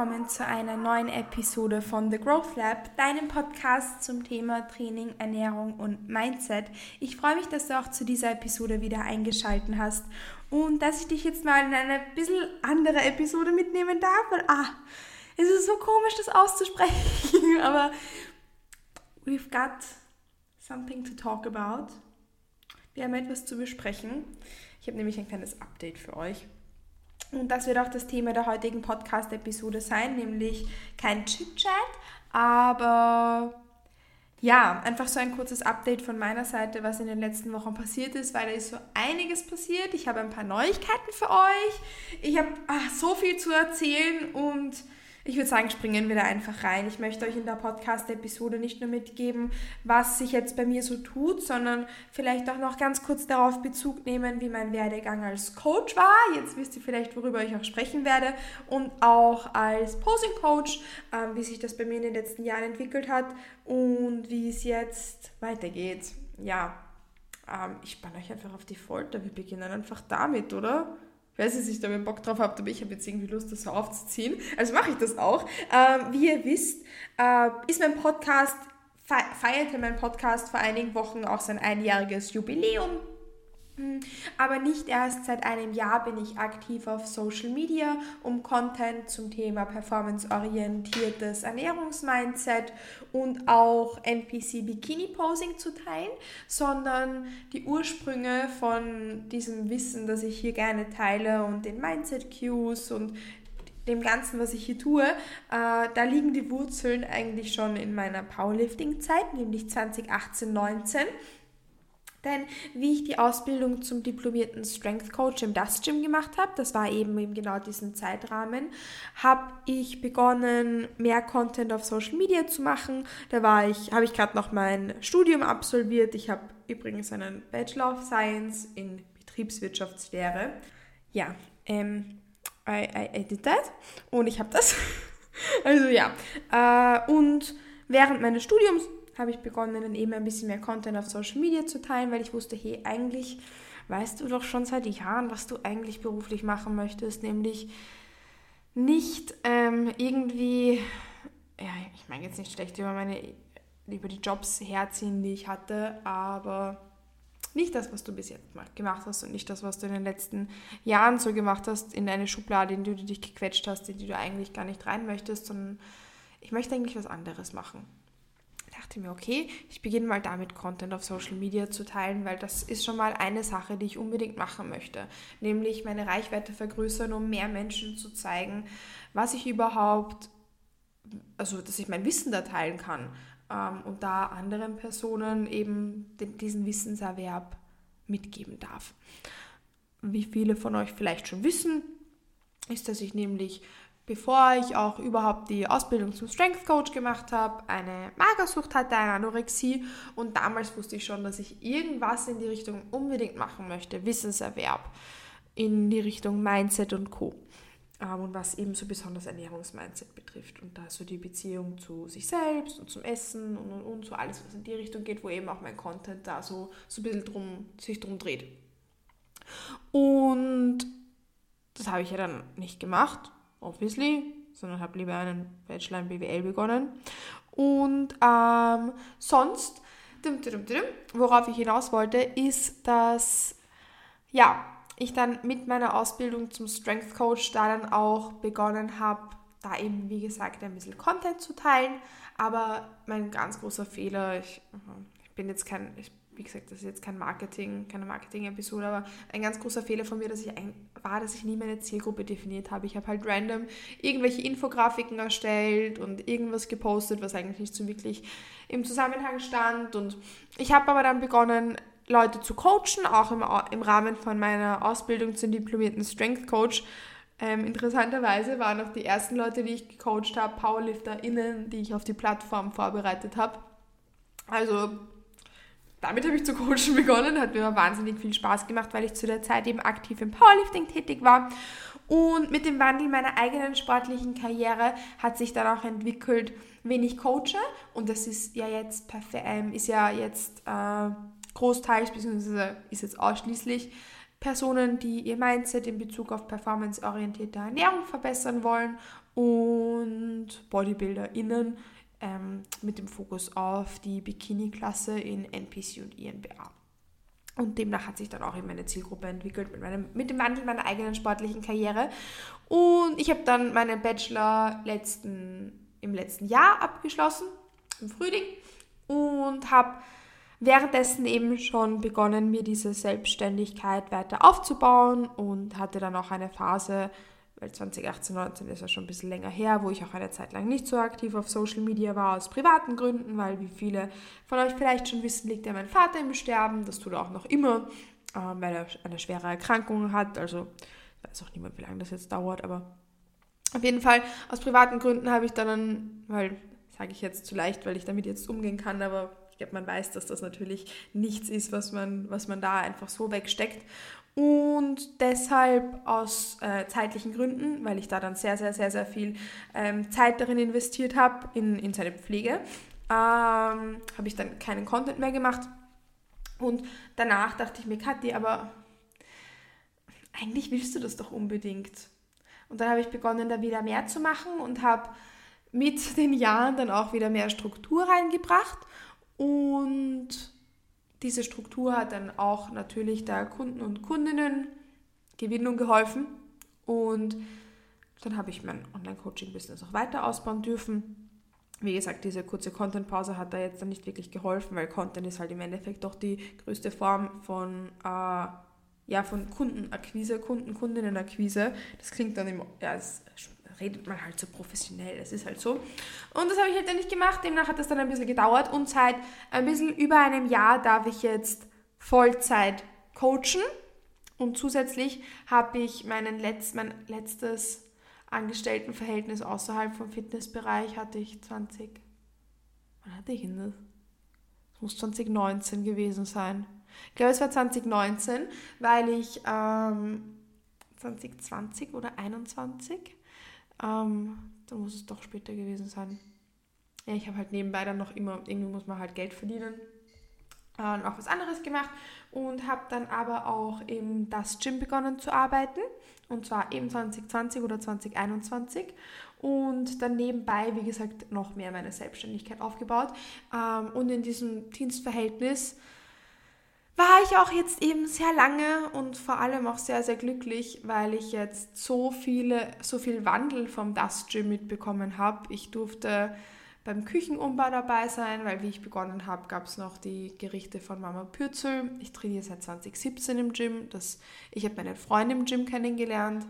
willkommen zu einer neuen Episode von The Growth Lab, deinem Podcast zum Thema Training, Ernährung und Mindset. Ich freue mich, dass du auch zu dieser Episode wieder eingeschaltet hast und dass ich dich jetzt mal in eine bisschen andere Episode mitnehmen darf, weil ah, es ist so komisch, das auszusprechen, aber we've got something to talk about. Wir haben etwas zu besprechen. Ich habe nämlich ein kleines Update für euch. Und das wird auch das Thema der heutigen Podcast-Episode sein, nämlich kein Chit-Chat, aber ja, einfach so ein kurzes Update von meiner Seite, was in den letzten Wochen passiert ist, weil da ist so einiges passiert. Ich habe ein paar Neuigkeiten für euch. Ich habe ach, so viel zu erzählen und ich würde sagen, springen wir da einfach rein. Ich möchte euch in der Podcast-Episode nicht nur mitgeben, was sich jetzt bei mir so tut, sondern vielleicht auch noch ganz kurz darauf Bezug nehmen, wie mein Werdegang als Coach war. Jetzt wisst ihr vielleicht, worüber ich auch sprechen werde. Und auch als Posing-Coach, ähm, wie sich das bei mir in den letzten Jahren entwickelt hat und wie es jetzt weitergeht. Ja, ähm, ich spanne euch einfach auf die Folter. Wir beginnen einfach damit, oder? Weiß nicht, ob ihr Bock drauf habt, aber ich habe jetzt irgendwie Lust, das so aufzuziehen. Also mache ich das auch. Ähm, wie ihr wisst, äh, ist mein Podcast, feierte mein Podcast vor einigen Wochen auch sein einjähriges Jubiläum. Aber nicht erst seit einem Jahr bin ich aktiv auf Social Media, um Content zum Thema performanceorientiertes Ernährungsmindset und auch NPC Bikini Posing zu teilen, sondern die Ursprünge von diesem Wissen, das ich hier gerne teile und den Mindset Cues und dem Ganzen, was ich hier tue, äh, da liegen die Wurzeln eigentlich schon in meiner Powerlifting-Zeit, nämlich 2018, 19 denn wie ich die Ausbildung zum diplomierten Strength Coach im Dust Gym gemacht habe, das war eben in genau diesen Zeitrahmen, habe ich begonnen, mehr Content auf Social Media zu machen. Da war ich, habe ich gerade noch mein Studium absolviert. Ich habe übrigens einen Bachelor of Science in Betriebswirtschaftslehre. Ja, ähm, I, I, I did that und ich habe das. also ja, äh, und während meines Studiums habe ich begonnen, dann eben ein bisschen mehr Content auf Social Media zu teilen, weil ich wusste, hey, eigentlich weißt du doch schon seit Jahren, was du eigentlich beruflich machen möchtest, nämlich nicht ähm, irgendwie, ja, ich meine jetzt nicht schlecht über meine, über die Jobs herziehen, die ich hatte, aber nicht das, was du bis jetzt gemacht hast und nicht das, was du in den letzten Jahren so gemacht hast, in eine Schublade, in die du dich gequetscht hast, in die du eigentlich gar nicht rein möchtest, sondern ich möchte eigentlich was anderes machen dachte mir, okay, ich beginne mal damit, Content auf Social Media zu teilen, weil das ist schon mal eine Sache, die ich unbedingt machen möchte. Nämlich meine Reichweite vergrößern, um mehr Menschen zu zeigen, was ich überhaupt, also dass ich mein Wissen da teilen kann ähm, und da anderen Personen eben den, diesen Wissenserwerb mitgeben darf. Wie viele von euch vielleicht schon wissen, ist, dass ich nämlich bevor ich auch überhaupt die Ausbildung zum Strength Coach gemacht habe, eine Magersucht hatte, eine Anorexie und damals wusste ich schon, dass ich irgendwas in die Richtung unbedingt machen möchte, Wissenserwerb in die Richtung Mindset und Co. Ähm, und was eben so besonders Ernährungsmindset betrifft und da so die Beziehung zu sich selbst und zum Essen und, und, und so alles, was in die Richtung geht, wo eben auch mein Content da so, so ein bisschen drum, sich drum dreht. Und das habe ich ja dann nicht gemacht obviously, sondern habe lieber einen Bachelor in BWL begonnen. Und ähm, sonst, worauf ich hinaus wollte, ist, dass ja, ich dann mit meiner Ausbildung zum Strength Coach da dann auch begonnen habe, da eben, wie gesagt, ein bisschen Content zu teilen. Aber mein ganz großer Fehler, ich, ich bin jetzt kein, ich wie gesagt, das ist jetzt kein Marketing, keine Marketing-Episode, aber ein ganz großer Fehler von mir, dass ich ein, war, dass ich nie meine Zielgruppe definiert habe. Ich habe halt random irgendwelche Infografiken erstellt und irgendwas gepostet, was eigentlich nicht so wirklich im Zusammenhang stand. Und ich habe aber dann begonnen, Leute zu coachen, auch im, im Rahmen von meiner Ausbildung zum diplomierten Strength Coach. Ähm, interessanterweise waren auch die ersten Leute, die ich gecoacht habe, PowerlifterInnen, die ich auf die Plattform vorbereitet habe. Also damit habe ich zu coachen begonnen, hat mir wahnsinnig viel Spaß gemacht, weil ich zu der Zeit eben aktiv im Powerlifting tätig war. Und mit dem Wandel meiner eigenen sportlichen Karriere hat sich dann auch entwickelt, wen ich coache. Und das ist ja jetzt ähm, ist ja jetzt äh, großteils, beziehungsweise ist jetzt ausschließlich Personen, die ihr Mindset in Bezug auf performanceorientierte Ernährung verbessern wollen und BodybuilderInnen ähm, mit dem Fokus auf die Bikini-Klasse in NPC und INBA. Und demnach hat sich dann auch in meine Zielgruppe entwickelt mit, meinem, mit dem Wandel meiner eigenen sportlichen Karriere. Und ich habe dann meinen Bachelor letzten, im letzten Jahr abgeschlossen, im Frühling, und habe währenddessen eben schon begonnen, mir diese Selbstständigkeit weiter aufzubauen und hatte dann auch eine Phase, weil 2018, 19 ist ja schon ein bisschen länger her, wo ich auch eine Zeit lang nicht so aktiv auf Social Media war, aus privaten Gründen, weil wie viele von euch vielleicht schon wissen, liegt ja mein Vater im Sterben, das tut er auch noch immer, äh, weil er eine schwere Erkrankung hat, also weiß auch niemand, wie lange das jetzt dauert, aber auf jeden Fall aus privaten Gründen habe ich dann, weil, sage ich jetzt zu leicht, weil ich damit jetzt umgehen kann, aber ich glaube, man weiß, dass das natürlich nichts ist, was man, was man da einfach so wegsteckt. Und deshalb aus äh, zeitlichen Gründen, weil ich da dann sehr, sehr, sehr, sehr viel ähm, Zeit darin investiert habe, in, in seine Pflege, ähm, habe ich dann keinen Content mehr gemacht. Und danach dachte ich mir, Kathi, aber eigentlich willst du das doch unbedingt. Und dann habe ich begonnen, da wieder mehr zu machen und habe mit den Jahren dann auch wieder mehr Struktur reingebracht und diese Struktur hat dann auch natürlich der Kunden und Kundinnen Gewinnung geholfen und dann habe ich mein Online-Coaching-Business auch weiter ausbauen dürfen. Wie gesagt, diese kurze Content-Pause hat da jetzt dann nicht wirklich geholfen, weil Content ist halt im Endeffekt doch die größte Form von, äh, ja, von Kundenakquise, Kunden, Kundinnenakquise. Das klingt dann im, ja, es redet man halt so professionell, das ist halt so. Und das habe ich halt dann nicht gemacht, demnach hat das dann ein bisschen gedauert und seit ein bisschen über einem Jahr darf ich jetzt Vollzeit coachen und zusätzlich habe ich meinen Letz-, mein letztes Angestelltenverhältnis außerhalb vom Fitnessbereich hatte ich 20, wann hatte ich denn das? Das muss 2019 gewesen sein. Ich glaube, es war 2019, weil ich ähm, 2020 oder 21 ähm, dann muss es doch später gewesen sein. Ja, ich habe halt nebenbei dann noch immer, irgendwie muss man halt Geld verdienen. Äh, und auch was anderes gemacht und habe dann aber auch im das Gym begonnen zu arbeiten. Und zwar eben 2020 oder 2021 und dann nebenbei, wie gesagt, noch mehr meine Selbstständigkeit aufgebaut. Ähm, und in diesem Dienstverhältnis war ich auch jetzt eben sehr lange und vor allem auch sehr, sehr glücklich, weil ich jetzt so viele, so viel Wandel vom Dust Gym mitbekommen habe. Ich durfte beim Küchenumbau dabei sein, weil wie ich begonnen habe, gab es noch die Gerichte von Mama Pürzel. Ich trainiere seit 2017 im Gym. Das, ich habe meinen Freund im Gym kennengelernt.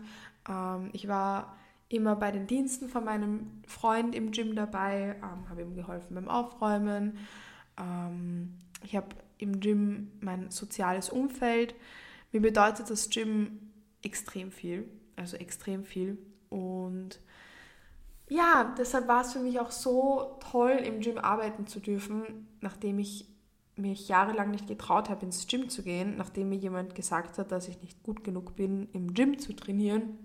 Ähm, ich war immer bei den Diensten von meinem Freund im Gym dabei, ähm, habe ihm geholfen beim Aufräumen. Ähm, ich habe im Gym mein soziales Umfeld. Mir bedeutet das Gym extrem viel, also extrem viel. Und ja, deshalb war es für mich auch so toll, im Gym arbeiten zu dürfen, nachdem ich mich jahrelang nicht getraut habe, ins Gym zu gehen, nachdem mir jemand gesagt hat, dass ich nicht gut genug bin, im Gym zu trainieren.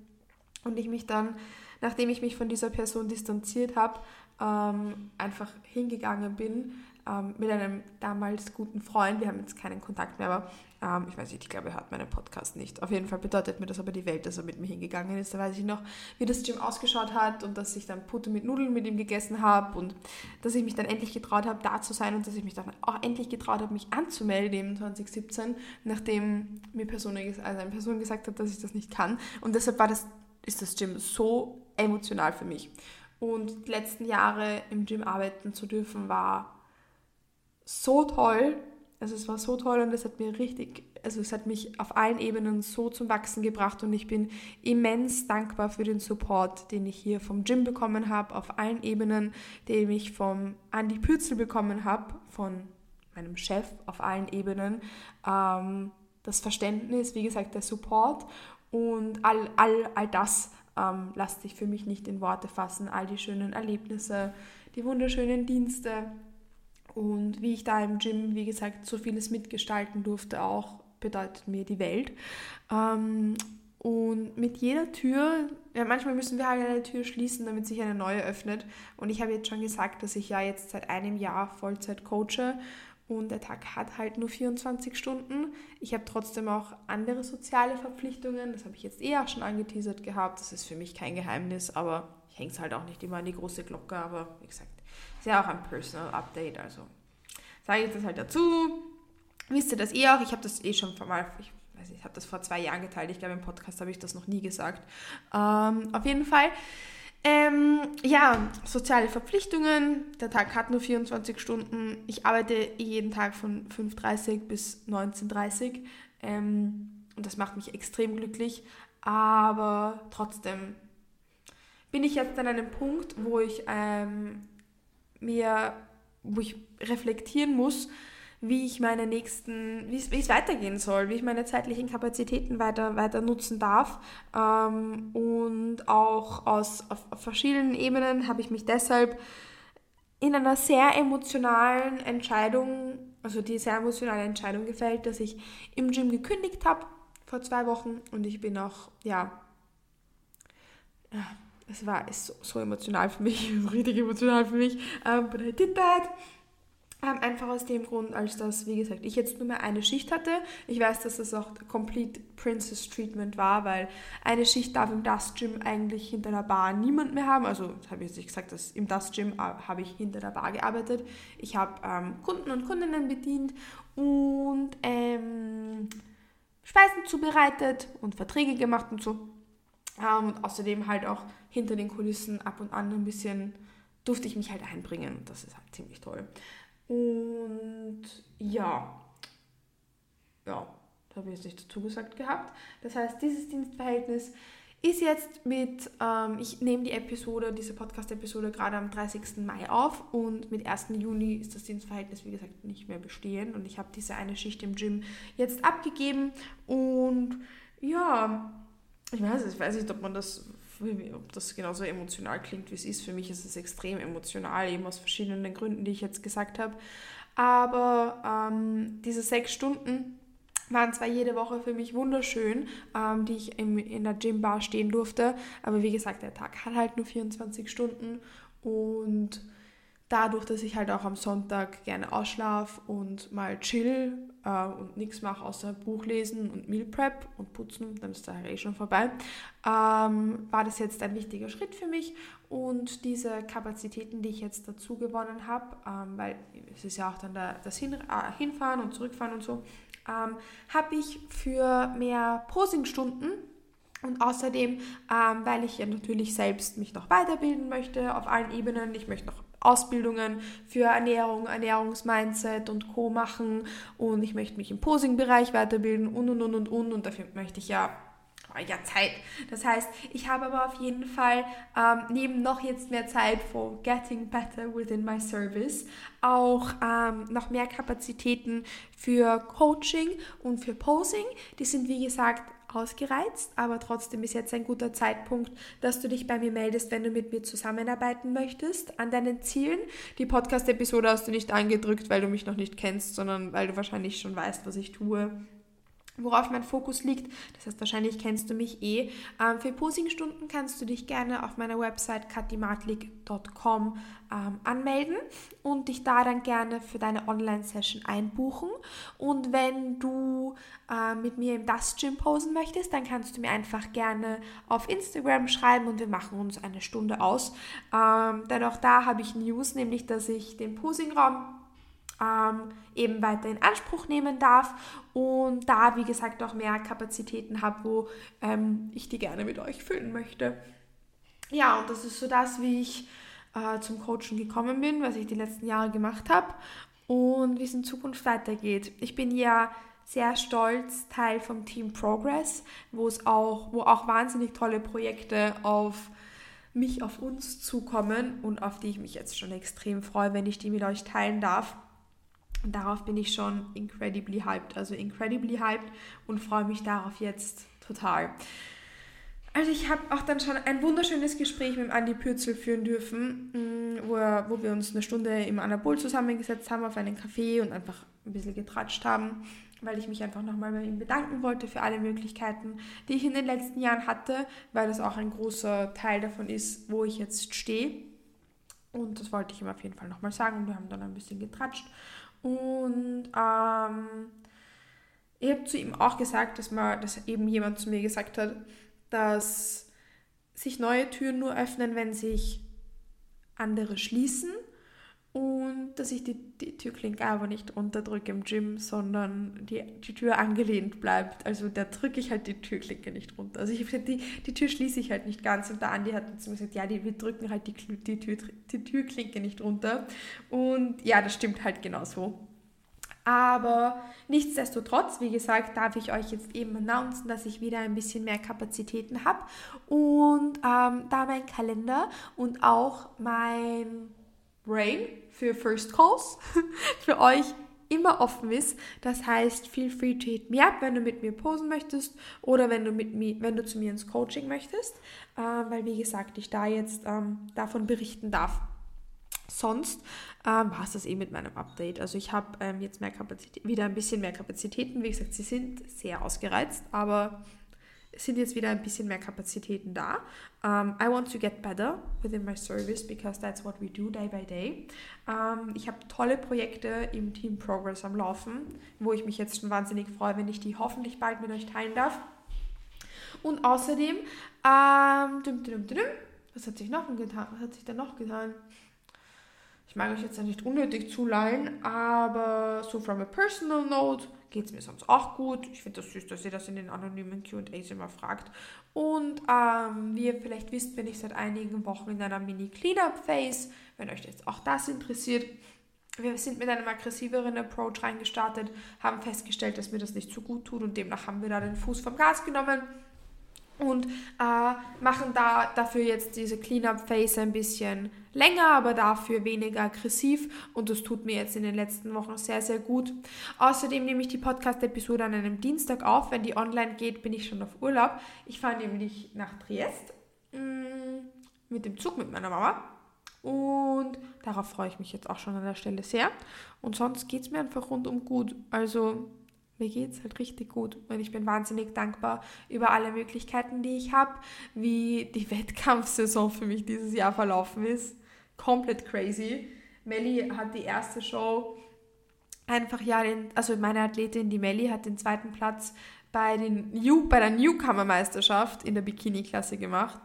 Und ich mich dann, nachdem ich mich von dieser Person distanziert habe, ähm, einfach hingegangen bin, ähm, mit einem damals guten Freund. Wir haben jetzt keinen Kontakt mehr, aber ähm, ich weiß nicht, ich glaube, er hört meinen Podcast nicht. Auf jeden Fall bedeutet mir das aber die Welt, dass er mit mir hingegangen ist. Da weiß ich noch, wie das Gym ausgeschaut hat und dass ich dann Pute mit Nudeln mit ihm gegessen habe und dass ich mich dann endlich getraut habe, da zu sein und dass ich mich dann auch endlich getraut habe, mich anzumelden im 2017, nachdem mir Person, also eine Person gesagt hat, dass ich das nicht kann. Und deshalb war das, ist das Gym so emotional für mich. Und die letzten Jahre im Gym arbeiten zu dürfen, war so toll. Also es war so toll und es hat mir richtig, also es hat mich auf allen Ebenen so zum Wachsen gebracht und ich bin immens dankbar für den Support, den ich hier vom Gym bekommen habe, auf allen Ebenen, den ich vom Andy Pürzel bekommen habe, von meinem Chef auf allen Ebenen. Ähm, das Verständnis, wie gesagt, der Support und all, all, all das ähm, lässt sich für mich nicht in Worte fassen. All die schönen Erlebnisse, die wunderschönen Dienste, und wie ich da im Gym, wie gesagt, so vieles mitgestalten durfte, auch bedeutet mir die Welt. Ähm, und mit jeder Tür, ja, manchmal müssen wir halt eine Tür schließen, damit sich eine neue öffnet. Und ich habe jetzt schon gesagt, dass ich ja jetzt seit einem Jahr Vollzeit coache und der Tag hat halt nur 24 Stunden. Ich habe trotzdem auch andere soziale Verpflichtungen, das habe ich jetzt eh auch schon angeteasert gehabt, das ist für mich kein Geheimnis, aber ich hänge es halt auch nicht immer an die große Glocke, aber wie gesagt, ist ja auch ein Personal Update, also sage ich das halt dazu. Wisst ihr das eh auch? Ich habe das eh schon mal, ich weiß nicht, ich habe das vor zwei Jahren geteilt, ich glaube im Podcast habe ich das noch nie gesagt. Ähm, auf jeden Fall ähm, ja, soziale Verpflichtungen. Der Tag hat nur 24 Stunden. Ich arbeite jeden Tag von 5.30 bis 19.30 ähm, und das macht mich extrem glücklich. Aber trotzdem bin ich jetzt an einem Punkt, wo ich ähm, mir, wo ich reflektieren muss, wie ich meine nächsten, wie es, weitergehen soll, wie ich meine zeitlichen Kapazitäten weiter, weiter nutzen darf. Ähm, und auch aus, auf, auf verschiedenen Ebenen habe ich mich deshalb in einer sehr emotionalen Entscheidung, also die sehr emotionale Entscheidung gefällt, dass ich im Gym gekündigt habe vor zwei Wochen und ich bin auch, ja, es war ist so, so emotional für mich, richtig emotional für mich, um, but I did that. Ähm, einfach aus dem Grund, als dass, wie gesagt, ich jetzt nur mehr eine Schicht hatte. Ich weiß, dass das auch Complete Princess Treatment war, weil eine Schicht darf im Dust Gym eigentlich hinter der Bar niemand mehr haben. Also, habe ich jetzt nicht gesagt, dass im Dust Gym äh, habe ich hinter der Bar gearbeitet. Ich habe ähm, Kunden und Kundinnen bedient und ähm, Speisen zubereitet und Verträge gemacht und so. Ähm, und außerdem halt auch hinter den Kulissen ab und an ein bisschen durfte ich mich halt einbringen. Das ist halt ziemlich toll. Und ja, ja, das habe ich jetzt nicht dazu gesagt gehabt. Das heißt, dieses Dienstverhältnis ist jetzt mit, ähm, ich nehme die Episode, diese Podcast-Episode gerade am 30. Mai auf und mit 1. Juni ist das Dienstverhältnis, wie gesagt, nicht mehr bestehend und ich habe diese eine Schicht im Gym jetzt abgegeben und ja, ich weiß, ich weiß nicht, ob man das ob das genauso emotional klingt, wie es ist. Für mich ist es extrem emotional, eben aus verschiedenen Gründen, die ich jetzt gesagt habe. Aber ähm, diese sechs Stunden waren zwar jede Woche für mich wunderschön, ähm, die ich im, in der Gymbar stehen durfte, aber wie gesagt, der Tag hat halt nur 24 Stunden und dadurch, dass ich halt auch am Sonntag gerne ausschlafe und mal chill äh, und nichts mache außer Buch lesen und Meal Prep und putzen, dann ist da eh schon vorbei, ähm, war das jetzt ein wichtiger Schritt für mich und diese Kapazitäten, die ich jetzt dazu gewonnen habe, ähm, weil es ist ja auch dann da, das Hin äh, Hinfahren und Zurückfahren und so, ähm, habe ich für mehr Posingstunden und außerdem, ähm, weil ich ja natürlich selbst mich noch weiterbilden möchte auf allen Ebenen, ich möchte noch Ausbildungen für Ernährung, Ernährungsmindset und Co. machen und ich möchte mich im Posing-Bereich weiterbilden und und und und und und dafür möchte ich ja ja Zeit. Das heißt, ich habe aber auf jeden Fall ähm, neben noch jetzt mehr Zeit for getting better within my service auch ähm, noch mehr Kapazitäten für Coaching und für Posing. Die sind wie gesagt ausgereizt, aber trotzdem ist jetzt ein guter Zeitpunkt, dass du dich bei mir meldest, wenn du mit mir zusammenarbeiten möchtest an deinen Zielen. Die Podcast-Episode hast du nicht angedrückt, weil du mich noch nicht kennst, sondern weil du wahrscheinlich schon weißt, was ich tue worauf mein Fokus liegt. Das heißt, wahrscheinlich kennst du mich eh. Ähm, für Posingstunden kannst du dich gerne auf meiner Website katimatlik.com ähm, anmelden und dich da dann gerne für deine Online-Session einbuchen. Und wenn du äh, mit mir im Dust Gym posen möchtest, dann kannst du mir einfach gerne auf Instagram schreiben und wir machen uns eine Stunde aus. Ähm, denn auch da habe ich News, nämlich dass ich den Posingraum ähm, eben weiter in Anspruch nehmen darf und da, wie gesagt, auch mehr Kapazitäten habe, wo ähm, ich die gerne mit euch füllen möchte. Ja, und das ist so das, wie ich äh, zum Coachen gekommen bin, was ich die letzten Jahre gemacht habe und wie es in Zukunft weitergeht. Ich bin ja sehr stolz Teil vom Team Progress, wo es auch, wo auch wahnsinnig tolle Projekte auf mich, auf uns zukommen und auf die ich mich jetzt schon extrem freue, wenn ich die mit euch teilen darf. Und darauf bin ich schon incredibly hyped, also incredibly hyped und freue mich darauf jetzt total. Also ich habe auch dann schon ein wunderschönes Gespräch mit Andi Pürzel führen dürfen, mm, wo, er, wo wir uns eine Stunde im Anabol zusammengesetzt haben auf einen Café und einfach ein bisschen getratscht haben, weil ich mich einfach nochmal bei ihm bedanken wollte für alle Möglichkeiten, die ich in den letzten Jahren hatte, weil das auch ein großer Teil davon ist, wo ich jetzt stehe. Und das wollte ich ihm auf jeden Fall nochmal sagen. Wir haben dann ein bisschen getratscht Und ähm, ich habe zu ihm auch gesagt, dass, mal, dass eben jemand zu mir gesagt hat, dass sich neue Türen nur öffnen, wenn sich andere schließen und dass ich die, die Türklinke aber nicht runterdrücke im Gym, sondern die, die Tür angelehnt bleibt. Also da drücke ich halt die Türklinke nicht runter. Also ich, die, die Tür schließe ich halt nicht ganz. Und der Andi hat zu mir gesagt, ja, die, wir drücken halt die, die, Tür, die Türklinke nicht runter. Und ja, das stimmt halt genauso. Aber nichtsdestotrotz, wie gesagt, darf ich euch jetzt eben announcen, dass ich wieder ein bisschen mehr Kapazitäten habe. Und ähm, da mein Kalender und auch mein Brain für First Calls für euch immer offen ist. Das heißt, feel free to hit me up, wenn du mit mir posen möchtest oder wenn du, mit mir, wenn du zu mir ins Coaching möchtest, äh, weil wie gesagt, ich da jetzt ähm, davon berichten darf. Sonst ähm, war es das eh mit meinem Update. Also ich habe ähm, jetzt mehr Kapazität, wieder ein bisschen mehr Kapazitäten. Wie gesagt, sie sind sehr ausgereizt, aber sind jetzt wieder ein bisschen mehr Kapazitäten da. Um, I want to get better within my service because that's what we do day by day. Um, ich habe tolle Projekte im Team Progress am Laufen, wo ich mich jetzt schon wahnsinnig freue, wenn ich die hoffentlich bald mit euch teilen darf. Und außerdem, ähm, düm, düm, düm, was hat sich noch getan? Was hat sich da noch getan? Ich mag euch jetzt nicht unnötig zuleihen, aber so from a personal note geht es mir sonst auch gut. Ich finde das süß, dass ihr das in den anonymen QAs immer fragt. Und ähm, wie ihr vielleicht wisst, bin ich seit einigen Wochen in einer Mini-Cleanup-Phase. Wenn euch jetzt auch das interessiert, wir sind mit einem aggressiveren Approach reingestartet, haben festgestellt, dass mir das nicht so gut tut und demnach haben wir da den Fuß vom Gas genommen und äh, machen da dafür jetzt diese Cleanup-Phase ein bisschen länger, aber dafür weniger aggressiv und das tut mir jetzt in den letzten Wochen sehr, sehr gut. Außerdem nehme ich die Podcast-Episode an einem Dienstag auf. Wenn die online geht, bin ich schon auf Urlaub. Ich fahre nämlich nach Triest mm, mit dem Zug mit meiner Mama und darauf freue ich mich jetzt auch schon an der Stelle sehr. Und sonst geht es mir einfach rundum gut. Also mir geht es halt richtig gut und ich bin wahnsinnig dankbar über alle Möglichkeiten, die ich habe, wie die Wettkampfsaison für mich dieses Jahr verlaufen ist. Komplett crazy. Melli hat die erste Show einfach ja, den, also meine Athletin, die Melli, hat den zweiten Platz bei, den New, bei der Newcomer-Meisterschaft in der Bikini-Klasse gemacht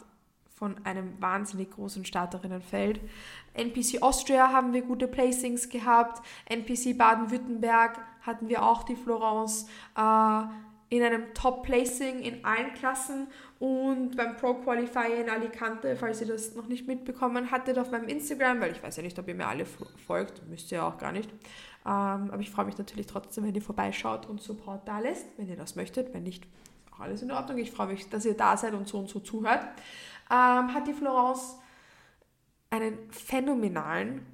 von einem wahnsinnig großen Starterinnenfeld. NPC Austria haben wir gute Placings gehabt. NPC Baden-Württemberg hatten wir auch die Florence äh, in einem Top-Placing in allen Klassen und beim Pro Qualifier in Alicante, falls ihr das noch nicht mitbekommen hattet auf meinem Instagram, weil ich weiß ja nicht, ob ihr mir alle folgt, müsst ihr ja auch gar nicht. Ähm, aber ich freue mich natürlich trotzdem, wenn ihr vorbeischaut und Support da lässt, wenn ihr das möchtet. Wenn nicht, auch alles in Ordnung. Ich freue mich, dass ihr da seid und so und so zuhört. Ähm, hat die Florence einen phänomenalen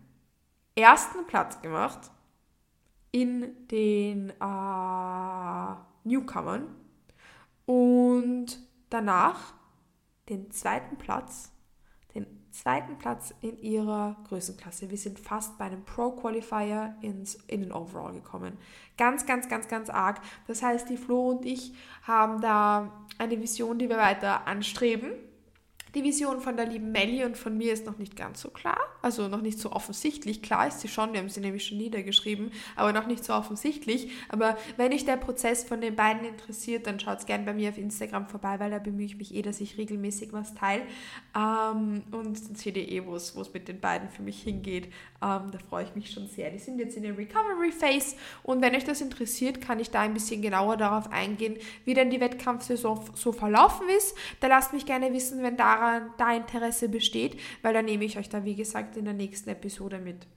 ersten Platz gemacht in den äh, Newcomern und danach den zweiten Platz, den zweiten Platz in ihrer Größenklasse. Wir sind fast bei einem Pro Qualifier ins, in den Overall gekommen. Ganz, ganz, ganz, ganz arg. Das heißt, die Flo und ich haben da eine Vision, die wir weiter anstreben die Vision von der lieben Melli und von mir ist noch nicht ganz so klar, also noch nicht so offensichtlich. Klar ist sie schon, wir haben sie nämlich schon niedergeschrieben, aber noch nicht so offensichtlich. Aber wenn euch der Prozess von den beiden interessiert, dann schaut gerne bei mir auf Instagram vorbei, weil da bemühe ich mich eh, dass ich regelmäßig was teile. Ähm, und dann seht ihr eh, wo es mit den beiden für mich hingeht. Ähm, da freue ich mich schon sehr. Die sind jetzt in der Recovery Phase und wenn euch das interessiert, kann ich da ein bisschen genauer darauf eingehen, wie denn die Wettkampfsaison so verlaufen ist. Da lasst mich gerne wissen, wenn daran daran da Interesse besteht, weil dann nehme ich euch da, wie gesagt, in der nächsten Episode mit.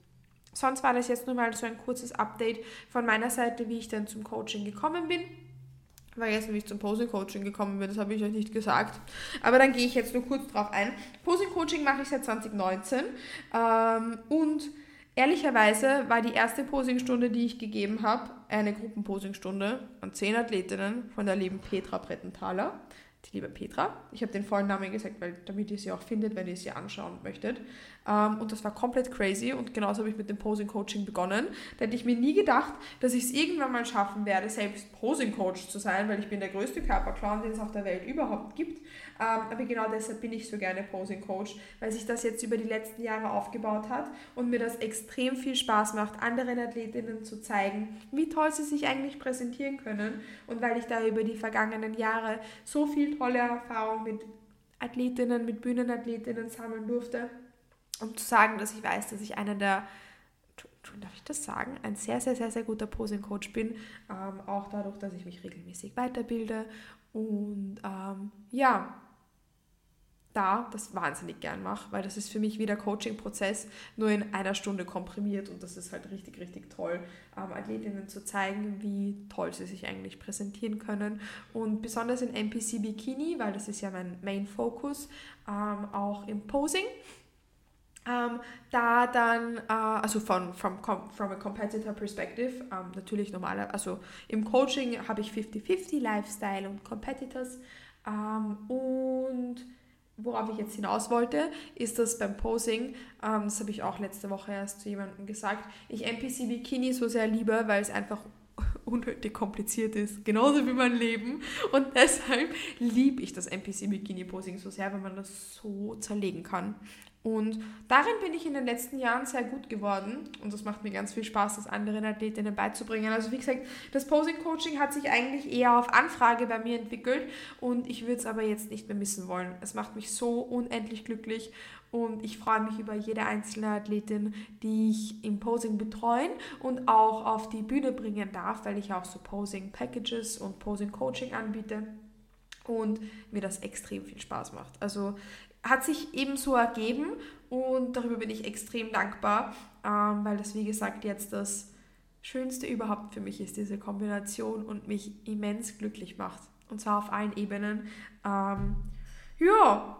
Sonst war das jetzt nur mal so ein kurzes Update von meiner Seite, wie ich dann zum Coaching gekommen bin. Vergessen, wie ich zum Posing-Coaching gekommen bin, das habe ich euch nicht gesagt. Aber dann gehe ich jetzt nur kurz drauf ein. Posing-Coaching mache ich seit 2019 ähm, und ehrlicherweise war die erste Posingstunde, die ich gegeben habe, eine Gruppenposingstunde an zehn Athletinnen von der lieben Petra Brettenthaler die liebe Petra. Ich habe den vollen Namen gesagt, weil damit ihr sie auch findet, wenn ihr sie anschauen möchtet. Ähm, und das war komplett crazy und genauso habe ich mit dem Posing Coaching begonnen. Da hätte ich mir nie gedacht, dass ich es irgendwann mal schaffen werde, selbst Posing Coach zu sein, weil ich bin der größte Körperclown, den es auf der Welt überhaupt gibt. Ähm, aber genau deshalb bin ich so gerne Posing Coach, weil sich das jetzt über die letzten Jahre aufgebaut hat und mir das extrem viel Spaß macht, anderen Athletinnen zu zeigen, wie toll sie sich eigentlich präsentieren können und weil ich da über die vergangenen Jahre so viel tolle Erfahrung mit Athletinnen, mit Bühnenathletinnen sammeln durfte, um zu sagen, dass ich weiß, dass ich einer der darf ich das sagen, ein sehr, sehr, sehr, sehr guter Posing-Coach bin. Ähm, auch dadurch, dass ich mich regelmäßig weiterbilde. Und ähm, ja, da das wahnsinnig gern mache, weil das ist für mich wie der Coaching-Prozess nur in einer Stunde komprimiert und das ist halt richtig, richtig toll, ähm, Athletinnen zu zeigen, wie toll sie sich eigentlich präsentieren können und besonders in NPC Bikini, weil das ist ja mein Main Focus, ähm, auch im Posing. Ähm, da dann, äh, also von from, from a competitor perspective, ähm, natürlich normaler, also im Coaching habe ich 50-50 Lifestyle und Competitors ähm, und worauf ich jetzt hinaus wollte, ist, dass beim Posing, ähm, das habe ich auch letzte Woche erst zu jemandem gesagt, ich NPC Bikini so sehr liebe, weil es einfach unnötig kompliziert ist, genauso wie mein Leben. Und deshalb liebe ich das NPC Bikini Posing so sehr, weil man das so zerlegen kann. Und darin bin ich in den letzten Jahren sehr gut geworden und das macht mir ganz viel Spaß, das anderen Athletinnen beizubringen. Also wie gesagt, das Posing Coaching hat sich eigentlich eher auf Anfrage bei mir entwickelt und ich würde es aber jetzt nicht mehr missen wollen. Es macht mich so unendlich glücklich und ich freue mich über jede einzelne Athletin, die ich im Posing betreuen und auch auf die Bühne bringen darf, weil ich auch so Posing Packages und Posing Coaching anbiete und mir das extrem viel Spaß macht. Also hat sich eben so ergeben und darüber bin ich extrem dankbar, ähm, weil das, wie gesagt, jetzt das Schönste überhaupt für mich ist, diese Kombination und mich immens glücklich macht. Und zwar auf allen Ebenen. Ähm, ja,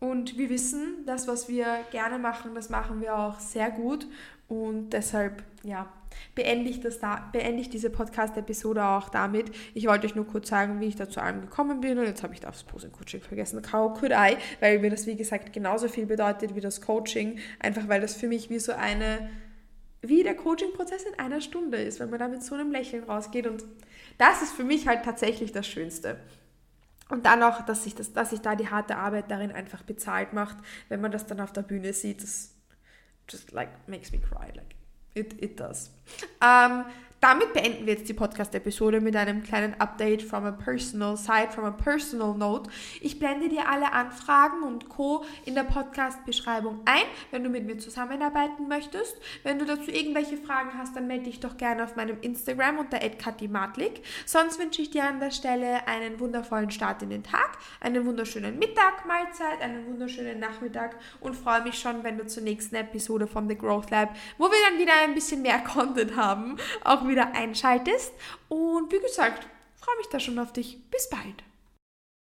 und wir wissen, das, was wir gerne machen, das machen wir auch sehr gut. Und deshalb, ja, beende ich, das da, beende ich diese Podcast-Episode auch damit. Ich wollte euch nur kurz sagen, wie ich da zu allem gekommen bin und jetzt habe ich das Posing-Coaching vergessen. How could I? Weil mir das, wie gesagt, genauso viel bedeutet wie das Coaching. Einfach weil das für mich wie so eine, wie der Coaching-Prozess in einer Stunde ist, wenn man da mit so einem Lächeln rausgeht und das ist für mich halt tatsächlich das Schönste. Und dann auch, dass sich, das, dass sich da die harte Arbeit darin einfach bezahlt macht, wenn man das dann auf der Bühne sieht, das just like makes me cry. Like It, it does. Ähm, damit beenden wir jetzt die Podcast-Episode mit einem kleinen Update from a personal side, from a personal note. Ich blende dir alle Anfragen und Co. in der Podcast-Beschreibung ein, wenn du mit mir zusammenarbeiten möchtest. Wenn du dazu irgendwelche Fragen hast, dann melde dich doch gerne auf meinem Instagram unter @katimatlik. Sonst wünsche ich dir an der Stelle einen wundervollen Start in den Tag, einen wunderschönen Mittag, Mahlzeit, einen wunderschönen Nachmittag und freue mich schon, wenn du zur nächsten Episode von The Growth Lab, wo wir dann wieder ein bisschen mehr Content haben, auch wieder einschaltest. Und wie gesagt, freue mich da schon auf dich. Bis bald.